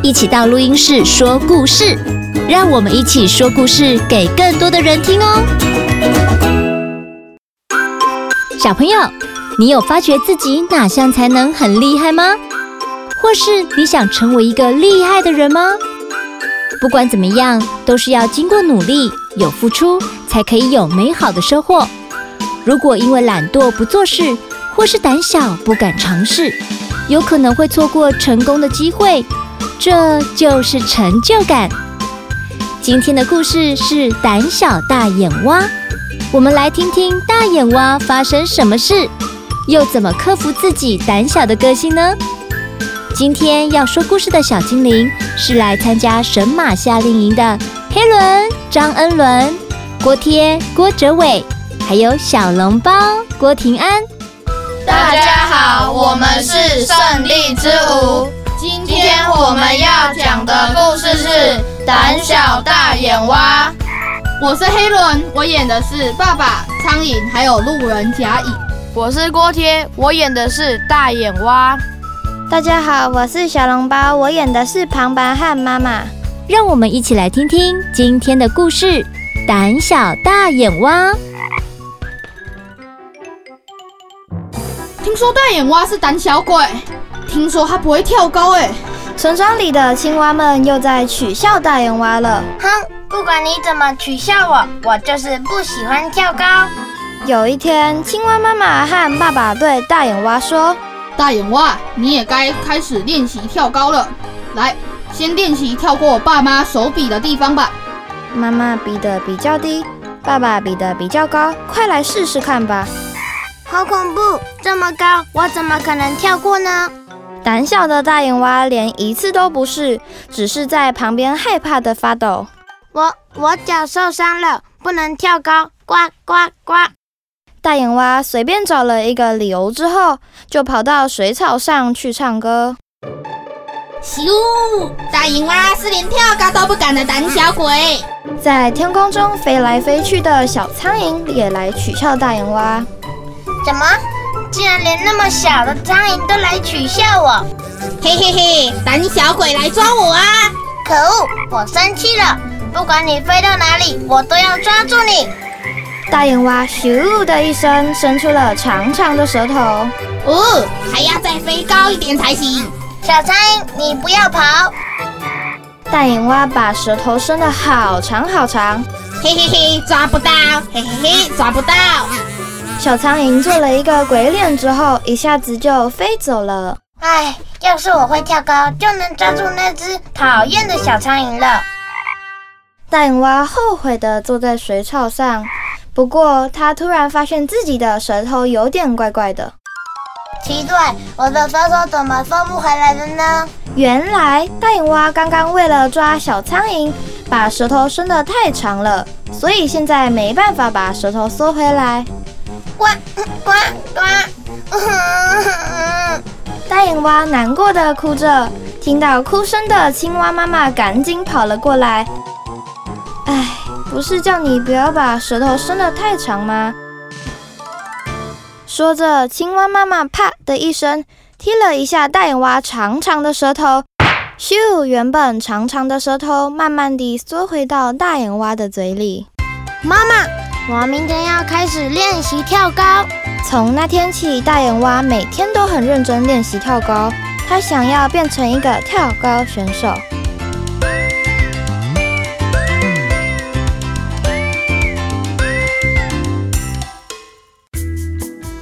一起到录音室说故事，让我们一起说故事给更多的人听哦。小朋友，你有发觉自己哪项才能很厉害吗？或是你想成为一个厉害的人吗？不管怎么样，都是要经过努力、有付出，才可以有美好的收获。如果因为懒惰不做事，或是胆小不敢尝试，有可能会错过成功的机会，这就是成就感。今天的故事是胆小大眼蛙。我们来听听大眼蛙发生什么事，又怎么克服自己胆小的个性呢？今天要说故事的小精灵是来参加神马夏令营的黑伦张恩伦、锅贴郭哲伟，还有小笼包郭庭安。大家好，我们是胜利之舞。今天我们要讲的故事是胆小大眼蛙。我是黑伦，我演的是爸爸苍蝇，还有路人甲乙。我是锅贴，我演的是大眼蛙。大家好，我是小笼包，我演的是旁白和妈妈。让我们一起来听听今天的故事：胆小大眼蛙。听说大眼蛙是胆小鬼，听说它不会跳高，哎。村庄里的青蛙们又在取笑大眼蛙了。哼，不管你怎么取笑我，我就是不喜欢跳高。有一天，青蛙妈妈和爸爸对大眼蛙说：“大眼蛙，你也该开始练习跳高了。来，先练习跳过我爸妈手比的地方吧。”妈妈比的比较低，爸爸比的比较高，快来试试看吧。好恐怖，这么高，我怎么可能跳过呢？胆小的大眼蛙连一次都不是，只是在旁边害怕的发抖。我我脚受伤了，不能跳高，呱呱呱！大眼蛙随便找了一个理由之后，就跑到水草上去唱歌。咻！大眼蛙是连跳高都不敢的胆小鬼。在天空中飞来飞去的小苍蝇也来取笑大眼蛙。怎么？竟然连那么小的苍蝇都来取笑我，嘿嘿嘿！胆小鬼来抓我啊！可恶，我生气了！不管你飞到哪里，我都要抓住你！大眼蛙咻的一声伸出了长长的舌头，哦，还要再飞高一点才行！小苍蝇，你不要跑！大眼蛙把舌头伸得好长好长，嘿嘿嘿，抓不到！嘿嘿嘿，抓不到！小苍蝇做了一个鬼脸之后，一下子就飞走了。唉，要是我会跳高，就能抓住那只讨厌的小苍蝇了。大眼蛙后悔地坐在水草上，不过他突然发现自己的舌头有点怪怪的。奇怪，我的舌头怎么收不回来了呢？原来大眼蛙刚刚为了抓小苍蝇，把舌头伸得太长了，所以现在没办法把舌头缩回来。呱呱呱！大眼蛙难过的哭着，听到哭声的青蛙妈妈赶紧跑了过来。哎，不是叫你不要把舌头伸得太长吗？说着，青蛙妈妈啪的一声踢了一下大眼蛙长长的舌头，咻！原本长长的舌头慢慢地缩回到大眼蛙的嘴里。妈妈。我明天要开始练习跳高。从那天起，大眼蛙每天都很认真练习跳高。他想要变成一个跳高选手。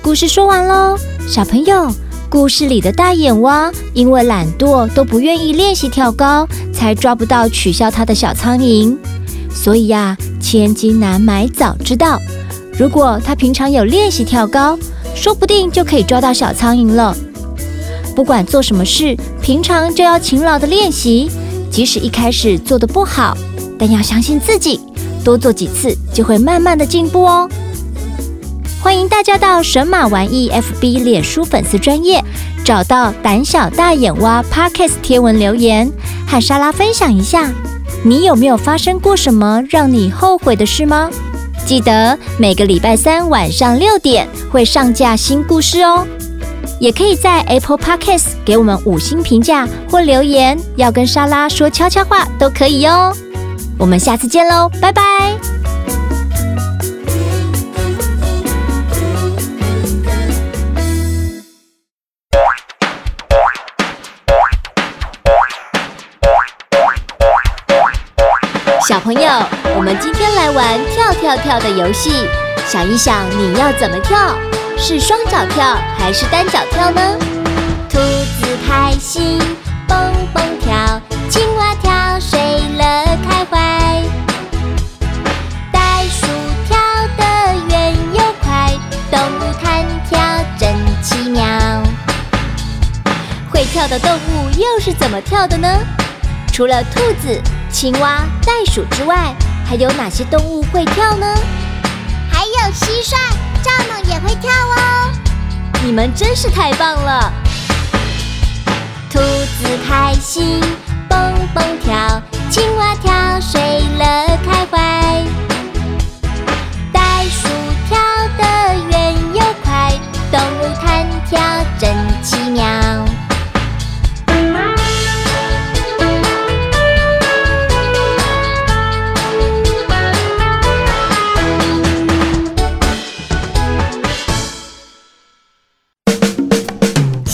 故事说完喽，小朋友，故事里的大眼蛙因为懒惰，都不愿意练习跳高，才抓不到取笑他的小苍蝇。所以呀。千金难买早知道，如果他平常有练习跳高，说不定就可以抓到小苍蝇了。不管做什么事，平常就要勤劳的练习，即使一开始做的不好，但要相信自己，多做几次就会慢慢的进步哦。欢迎大家到神马玩意 FB 脸书粉丝专业，找到胆小大眼蛙 Parkes 贴文留言，和莎拉分享一下，你有没有发生过什么让你后悔的事吗？记得每个礼拜三晚上六点会上架新故事哦。也可以在 Apple Podcast 给我们五星评价或留言，要跟莎拉说悄悄话都可以哦。我们下次见喽，拜拜。朋友，我们今天来玩跳跳跳的游戏。想一想，你要怎么跳？是双脚跳还是单脚跳呢？兔子开心蹦蹦跳，青蛙跳睡了开怀，袋鼠跳得远又快，动物弹跳真奇妙。会跳的动物又是怎么跳的呢？除了兔子。青蛙、袋鼠之外，还有哪些动物会跳呢？还有蟋蟀、蚱蜢也会跳哦。你们真是太棒了！兔子开心蹦蹦跳，青蛙跳